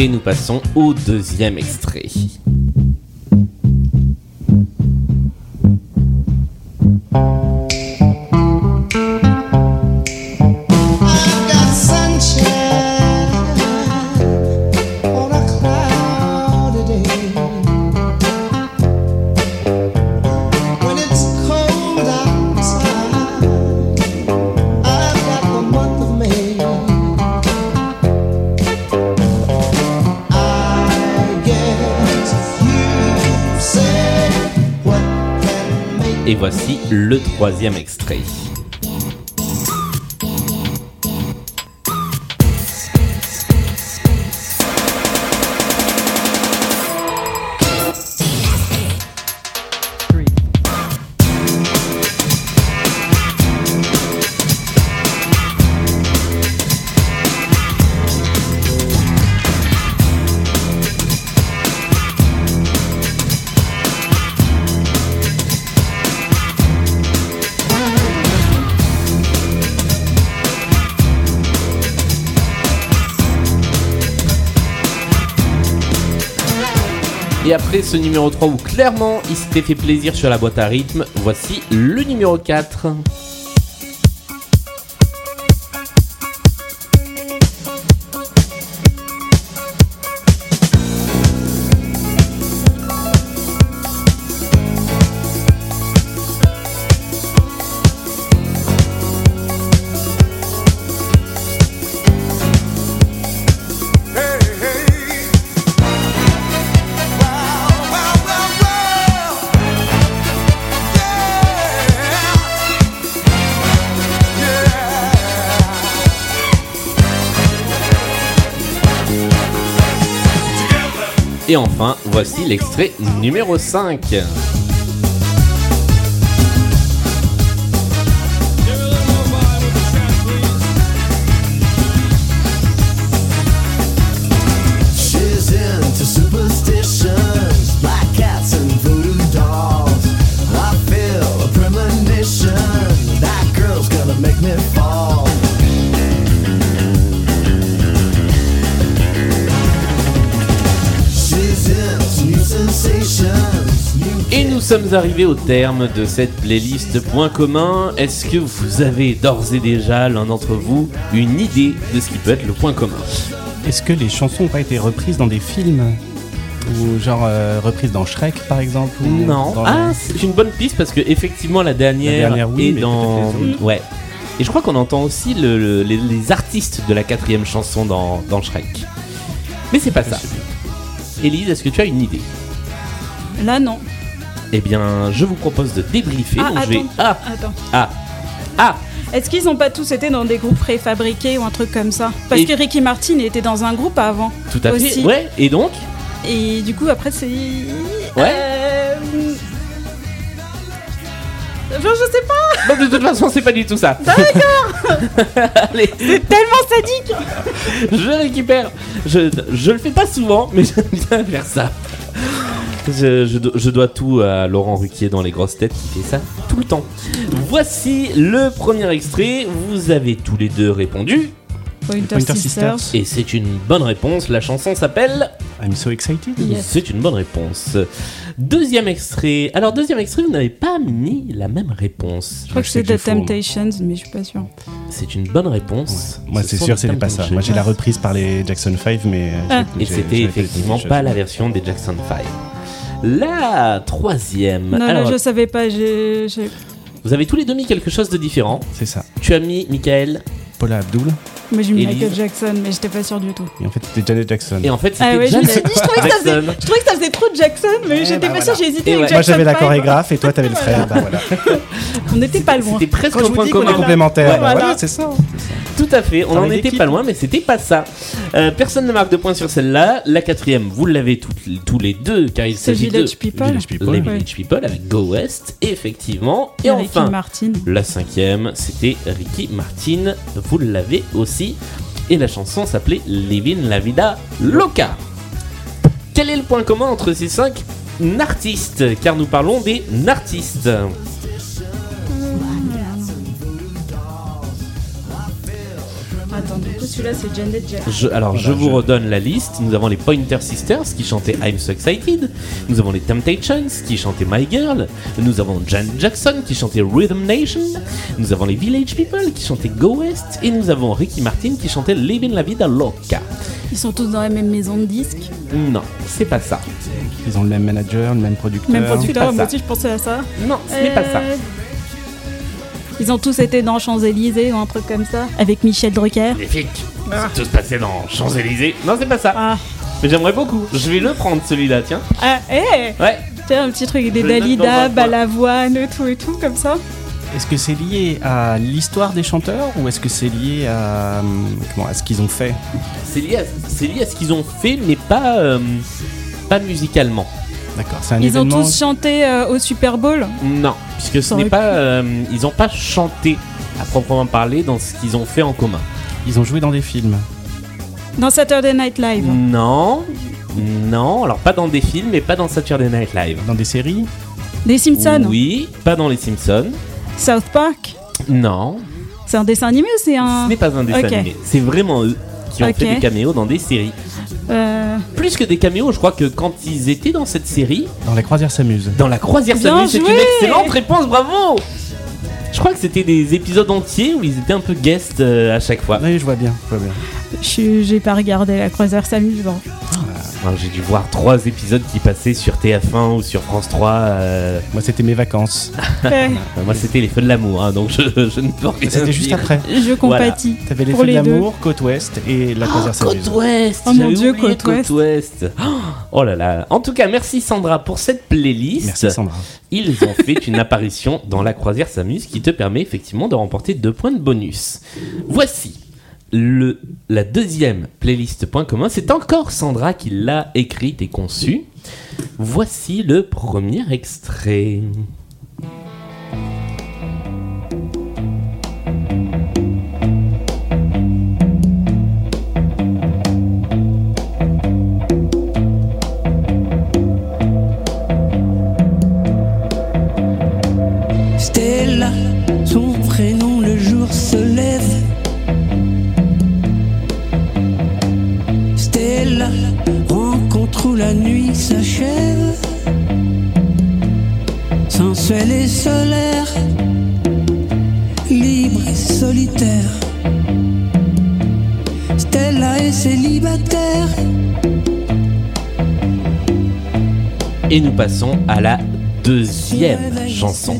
Et nous passons au deuxième extrait. Le troisième extrait. Et après ce numéro 3 où clairement il s'était fait plaisir sur la boîte à rythme, voici le numéro 4. Et enfin, voici l'extrait numéro 5. Sommes arrivés au terme de cette playlist Point commun. Est-ce que vous avez d'ores et déjà, l'un d'entre vous, une idée de ce qui peut être le point commun? Est-ce que les chansons n'ont pas été reprises dans des films? Ou genre euh, reprises dans Shrek par exemple ou Non. dans Ah, le- c'est une bonne piste parce que effectivement la dernière, La dernière, oui, est dans. Ouais. Et je crois qu'on entend aussi le- le- les, les artistes de la quatrième chanson dans, dans Shrek. Mais c'est pas ça. Élise, est-ce que tu as une idée? Là, non. Eh bien, je vous propose de débriefer. Ah, attends. Ah, Attends. ah, ah Est-ce qu'ils ont pas tous été dans des groupes préfabriqués ou un truc comme ça? Parce Et- que Ricky Martin était dans un groupe avant. Tout à fait. Ouais, et donc? Et du coup, après, c'est. Ouais. Euh... Genre, je sais pas, Bah, de toute façon, c'est pas du tout ça. Allez, c'est tellement sadique je récupère. Je, je le fais pas souvent, mais j'aime bien faire ça. Je, je do- je dois tout à Laurent Ruquier dans les grosses têtes qui fait ça tout le temps. Voici le premier extrait. Vous avez tous les deux répondu. Pointer, Pointer Sisters. Sisters. Et c'est une bonne réponse. La chanson s'appelle. I'm so excited. Yes. C'est une bonne réponse. Deuxième extrait. Alors, deuxième extrait, vous n'avez pas mis la même réponse. Je crois que c'est The. Temptations, mais je suis pas sûre. C'est une bonne réponse. Moi Ce c'est sûr c'était pas ça. Moi j'ai la reprise par les Jackson 5 mais... euh, Ah. j'ai- Et c'était effectivement pas la version des Jackson 5. La troisième. Non, Alors, là, je savais pas. j'ai- vous avez tous les deux mis quelque chose de différent. C'est ça. Tu as mis Michael Paula Abdul. Moi, j'ai mis. Michael Jackson, mais j'étais pas sûre du tout. Et en fait c'était Janet Jackson. et en fait c'était Ah ouais, je me Janet suis dit, je trouvais, que ça faisait, Jackson. je trouvais que ça faisait trop de Jackson, mais Eh j'étais bah pas voilà. sûre, j'ai hésité Et avec ouais. Jackson. Moi j'avais la chorégraphe et toi t'avais le frère. Bah, voilà. On n'était pas loin. C'était presque un point commun. Ouais, bah, voilà. voilà, c'est ça. Tout à fait, on en Travail était pas loin, mais c'était pas ça. Euh, personne ne marque de points sur celle-là. La quatrième, vous l'avez toutes- tous les deux, car il C'est s'agit de Village People. Village People. les Ouais. Village People avec Go West, effectivement. Et Et Ricky enfin, Martin. la cinquième, c'était Ricky Martin. Vous l'avez aussi. Et la chanson s'appelait Living la Vida Loca. Quel est le point commun entre ces cinq artistes? Car nous parlons des artistes. Attends, du coup, celui-là, c'est Janet Jackson. Je- alors, je vous redonne la liste. Nous avons les Pointer Sisters qui chantaient I'm So Excited. Nous avons les Temptations qui chantaient My Girl. Nous avons Janet Jackson qui chantait Rhythm Nation. Nous avons les Village People qui chantaient Go West. Et nous avons Ricky Martin qui chantait Living la Vida Loca. Ils sont tous dans la même maison de disques. Non, c'est pas ça. Ils ont le même manager, le même producteur. Même pas producteur, moi ça. aussi, je pensais à ça. Non, ce n'est pas ça. Euh, Ils ont tous été dans Champs-Élysées ou un truc comme ça. Avec Michel Drucker. Magnifique. Tout se passait dans Champs-Élysées. Non, c'est pas ça. Ah, Mais j'aimerais beaucoup. Je vais le prendre celui-là, tiens. ah eh Ouais. Tu sais, un petit truc, des Dalida. Balavoine, tout et tout, comme ça. Est-ce que c'est lié à l'histoire des chanteurs ou est-ce que c'est lié à, hum, comment, à ce qu'ils ont fait? C'est lié, à- c'est lié à ce qu'ils ont fait, mais pas, euh, pas musicalement. D'accord, c'est un Ils ont tous chanté euh, au Super Bowl. Non, puisque ce n'est pas, euh, ils n'ont pas chanté à proprement parler dans ce qu'ils ont fait en commun. Ils ont joué dans des films. Dans Saturday Night Live. Non, non, alors pas dans des films, mais pas dans Saturday Night Live. Dans des séries Des Simpsons. Oui, pas dans les Simpsons. South Park. Non, C'est un dessin animé ou c'est ce un. n'est pas un dessin Ok. animé. C'est vraiment eux qui ont Ok. fait des caméos dans des séries. Euh, Plus que des caméos, je crois que quand ils étaient dans cette série, Dans les croisières s'amusent. dans la croisière s'amuse, c'est une excellente réponse, bravo Je crois que c'était des épisodes entiers où ils étaient un peu guest euh, à chaque fois. Oui, je vois bien, je vois bien. J'ai pas regardé la croisière s'amuse. bon. Alors, J'ai dû voir trois épisodes qui passaient sur TF1 ou sur France 3. euh, Moi, c'était mes vacances. Ouais, moi, c'était les feux de l'amour, hein, donc je, je ne peux rien C'était juste après. je compatis. T'avais les feux de l'amour, côte ouest et la croisière s'amuse. Côte Ouest Oh mon Dieu, oublié Côte Ouest. Oh là là En tout cas, merci Sandra pour cette playlist. Merci Sandra. Ils ont fait une apparition dans la croisière s'amuse qui te permet effectivement de remporter deux points de bonus. Voici la deuxième playlist point commun. C'est encore Sandra qui l'a écrite et conçue. Voici le premier extrait. Rencontre où la nuit s'achève. Sensuelle et solaire, libre et solitaire. Stella est célibataire. Et nous passons à la deuxième chanson.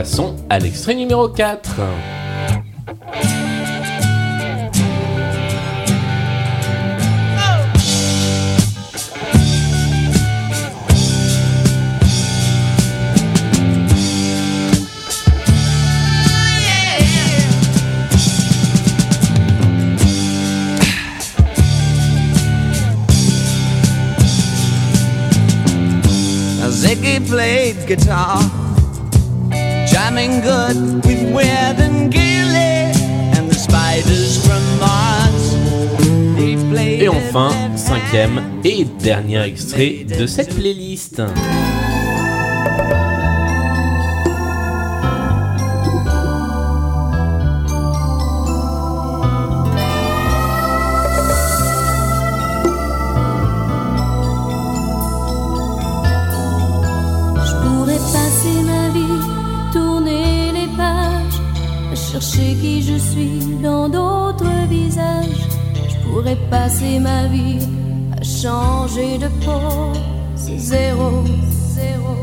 Passons à l'extrait numéro 4. Ziggy played guitar, jamming good with Weird and Gilly and the spiders from Mars. Et enfin, cinquième et dernier extrait de cette playlist. passé ma vie à changer de pose. Zéro, zéro.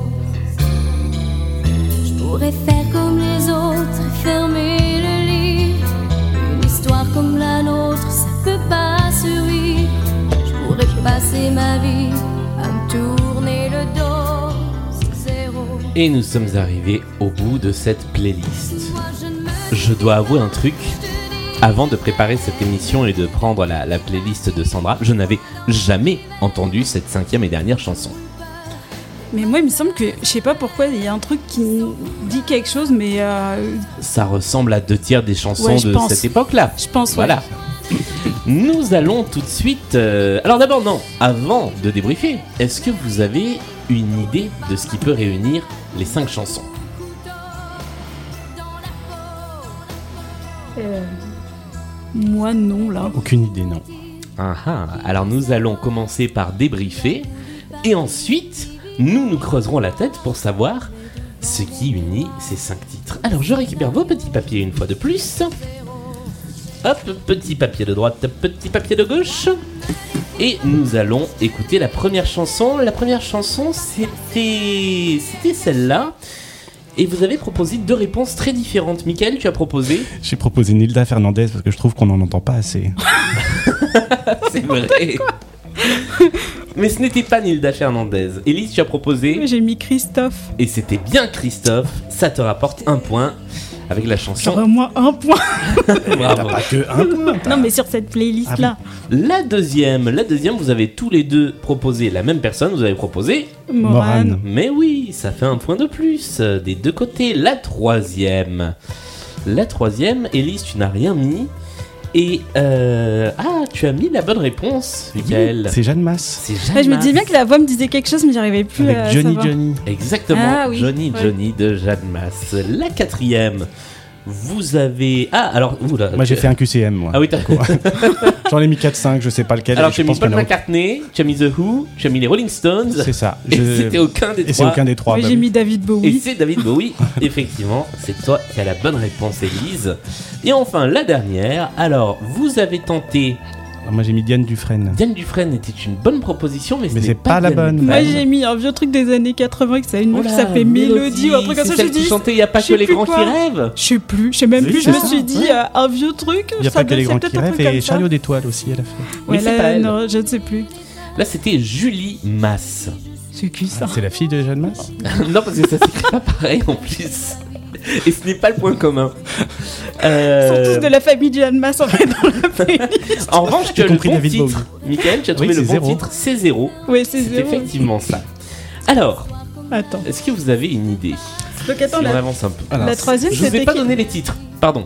Je pourrais faire comme les autres et fermer le lit. Une histoire comme la nôtre, ça peut pas survivre. Je pourrais passer ma vie à me tourner le dos. Zéro. Et nous sommes arrivés au bout de cette playlist. Je dois avouer un truc. Avant de préparer cette émission et de prendre la, la playlist de Sandra, je n'avais jamais entendu cette cinquième et dernière chanson. Mais moi, il me semble que, je sais pas pourquoi, il y a un truc qui dit quelque chose, mais euh, Ça ressemble à deux tiers des chansons Ouais, de pense. cette époque-là. je pense, ouais. Voilà. Nous allons tout de suite. euh, Alors d'abord, non, avant de débriefer, est-ce que vous avez une idée de ce qui peut réunir les cinq chansons? Euh, moi, non, là. Aucune idée, non. Ah ah, Alors nous allons commencer par débriefer et ensuite nous nous creuserons la tête pour savoir ce qui unit ces cinq titres. Alors je récupère vos petits papiers une fois de plus. Hop, petit papier de droite, petit papier de gauche. Et nous allons écouter la première chanson. La première chanson, c'était c'était celle-là. Et vous avez proposé deux réponses très différentes. Michael, tu as proposé J'ai proposé Nilda Fernandez parce que je trouve qu'on n'en entend pas assez. C'est vrai. Mais ce n'était pas Nilda Fernandez. Elise, tu as proposé. J'ai mis Christophe. Et c'était bien Christophe. Ça te rapporte un point avec la chanson. J'aurais au moins un point. Bravo. Pas que un point. Non, mais sur cette playlist-là. La deuxième, la deuxième, vous avez tous les deux proposé la même personne. Vous avez proposé. Morane. Mais oui, ça fait un point de plus euh, des deux côtés. La troisième. La troisième, Elise, tu n'as rien mis. Et euh, ah, tu as mis la bonne réponse, Michael. C'est Jeanne Masse. C'est Jeanne Ouais, je me disais bien que la voix me disait quelque chose, mais j'arrivais plus Avec à Johnny savoir. Johnny. Exactement, Ah oui, Johnny ouais. Johnny de Jeanne Masse. La quatrième, vous avez. Ah, alors, oula, Moi j'ai fait un QCM moi. Ah oui, t'as J'en ai mis 4-5, je sais pas lequel. Alors, tu as mis Paul McCartney, tu as mis The Who, tu as mis les Rolling Stones. C'est ça. Et Je- c'était aucun des Et c'est trois. aucun des trois. Bah j'ai mis David Et Bowie. c'est David Bowie. Effectivement, c'est toi qui as la bonne réponse, Elise. Et enfin, la dernière. Alors, vous avez tenté. Alors, Moi j'ai mis Diane Dufresne. Diane Dufresne était une bonne proposition, mais, ce Mais n'est c'est pas la bonne. Moi, j'ai mis un vieux truc des années 80 qui une Oh meuf qui là, s'appelait Mélodie ou un truc comme c'est ça. celle qui dit, chantait Il n'y a pas je que sais les plus grands qui rêvent. je sais plus, je sais même plus. Je me suis dit ouais. euh, un vieux truc. Il n'y a ça pas que les doit- grands qui rêvent et. Chariot d'étoiles aussi elle a fait. Mais c'est pas elle. je ne sais plus. Là, c'était Julie Masse. C'est qui ça? C'est la fille de Jeanne Masse? Non, parce que ça s'écrit pas pareil en plus. Et ce n'est pas le point commun. Ils Euh, sont tous de la famille de Jeanne Masse en fait dans la playlist. En revanche, tu as le compris bon David titre. Bowie. Michael, tu as trouvé Oui, le c'est bon zéro. titre, c'est zéro. Ouais, c'est C'est zéro. effectivement ça. Alors, Attends. est-ce que vous avez une idée Donc attends, Si on la, avance un peu. Alors, la troisième Je vous ai c'était pas qui donné les titres, pardon.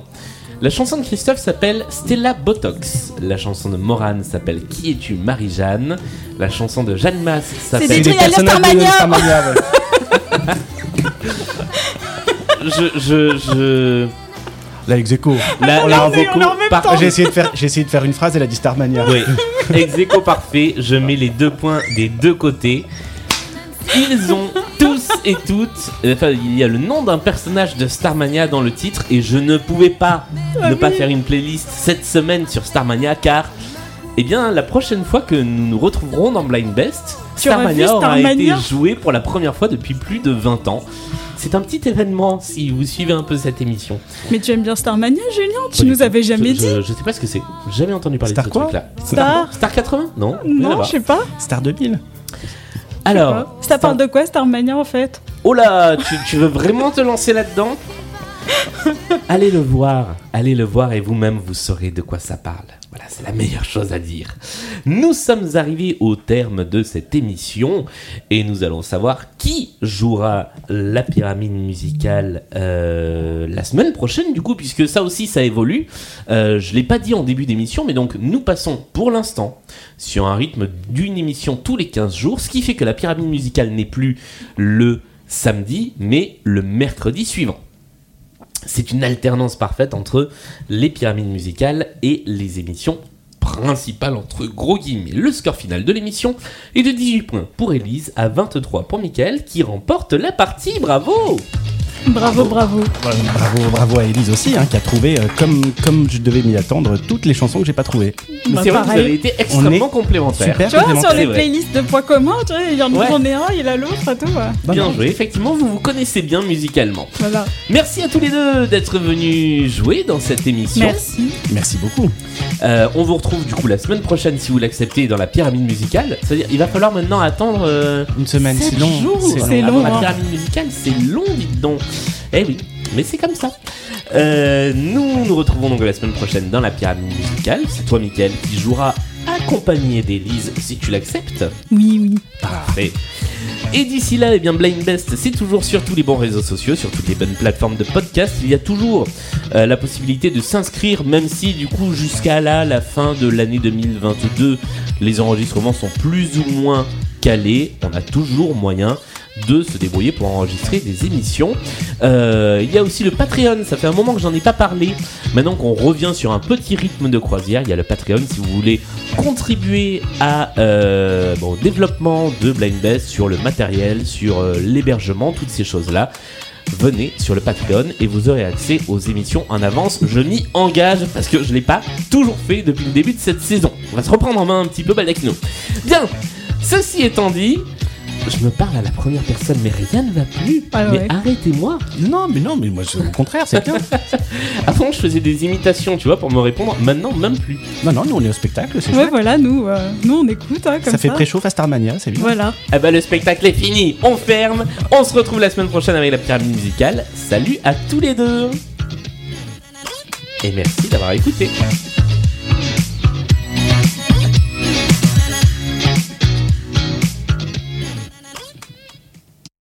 La chanson de Christophe s'appelle Stella Botox. La chanson de Morane s'appelle Qui es-tu Marie-Jeanne? La chanson de Jeanne Masse des s'appelle. trucs à personnages de Starmania. Je, je, je. Là, ex aequo. La, la l'a par-. J'ai essayé de faire, j'ai essayé de faire une phrase, elle a dit Starmania. Oui, ex aequo parfait. Je mets les deux points des deux côtés. Ils ont tous et toutes. Enfin, il y a le nom d'un personnage de Starmania dans le titre et je ne pouvais pas ne pas faire une playlist cette semaine sur Starmania car, eh bien, la prochaine fois que nous nous retrouverons dans Blind Best, Starmania aura été joué pour la première fois depuis plus de 20 ans. C'est un petit événement si vous suivez un peu cette émission. Mais tu aimes bien Starmania, Julien? Tu nous avais jamais je, dit je, je sais pas ce que c'est. J'ai Jamais entendu parler Star de ce quoi truc-là. Star Star 80 Non. Non, je sais pas. Star 2000. Alors, Ça parle de quoi Starmania en fait? Oh là, tu, tu veux vraiment te lancer là-dedans? Allez le voir, allez le voir et vous-même vous saurez de quoi ça parle. Voilà, c'est la meilleure chose à dire. Nous sommes arrivés au terme de cette émission et nous allons savoir qui jouera la pyramide musicale euh, la semaine prochaine du coup, puisque ça aussi ça évolue. Euh, je l'ai pas dit en début d'émission, mais donc nous passons pour l'instant sur un rythme d'une émission tous les 15 jours, ce qui fait que la pyramide musicale n'est plus le samedi, mais le mercredi suivant. C'est une alternance parfaite entre les pyramides musicales et les émissions principales entre gros guillemets. Le score final de l'émission est de 18 points pour Elise à 23 pour Michael qui remporte la partie. Bravo Bravo, bravo. Bravo, bravo à Elise aussi, hein, qui a trouvé, euh, comme, comme je devais m'y attendre, toutes les chansons que j'ai pas trouvées. Bah, c'est vrai que vous avez été extrêmement complémentaires. Super Tu vois, sur les playlists de poids communs, tu vois, il y en Ouais. a j'en ai un, il a l'autre et tout. ouais. Non, Bien non, joué, effectivement, vous vous connaissez bien musicalement. Voilà. Merci à tous les deux d'être venus jouer dans cette émission. Merci. Merci beaucoup. Euh, on vous retrouve du coup la semaine prochaine si vous l'acceptez dans la pyramide musicale. C'est-à-dire, il va falloir maintenant attendre euh, Une semaine, sept c'est long. jours C'est avant long, la hein. pyramide musicale. C'est long, dites donc. Eh oui, mais c'est comme ça. Euh, nous nous retrouvons donc la semaine prochaine dans la pyramide musicale. C'est toi, Mickaël, qui jouera accompagné d'Élise si tu l'acceptes. Oui, oui. Parfait. Et d'ici là, eh bien, Blind Best, c'est toujours sur tous les bons réseaux sociaux, sur toutes les bonnes plateformes de podcast. Il y a toujours euh, la possibilité de s'inscrire, même si du coup, jusqu'à là, la fin de l'année 2022, les enregistrements sont plus ou moins calés. On a toujours moyen de se débrouiller pour enregistrer des émissions. Euh, il y a aussi le Patreon, ça fait un moment que j'en ai pas parlé. Maintenant qu'on revient sur un petit rythme de croisière, il y a le Patreon si vous voulez contribuer euh, au développement de Blind Best sur le matériel, sur euh, l'hébergement, toutes ces choses-là. Venez sur le Patreon et vous aurez accès aux émissions en avance. Je m'y engage parce que je l'ai pas toujours fait depuis le début de cette saison. On va se reprendre en main un petit peu nous. Bien, ceci étant dit, je me parle à la première personne, mais rien ne va plus. Ah mais ouais. arrêtez-moi. Non, mais non, mais moi, je- au contraire, c'est bien. Avant, je faisais des imitations, tu vois, pour me répondre. Maintenant, même plus. non, non, nous, on est au spectacle, c'est Ouais, chouette. voilà, nous, euh, nous on écoute, hein, comme Ça ça. fait préchauffe à Starmania, c'est bien. Voilà. Ah bah, le spectacle est fini. On ferme. On se retrouve la semaine prochaine avec la pyramide musicale. Salut à tous les deux. Et merci d'avoir écouté.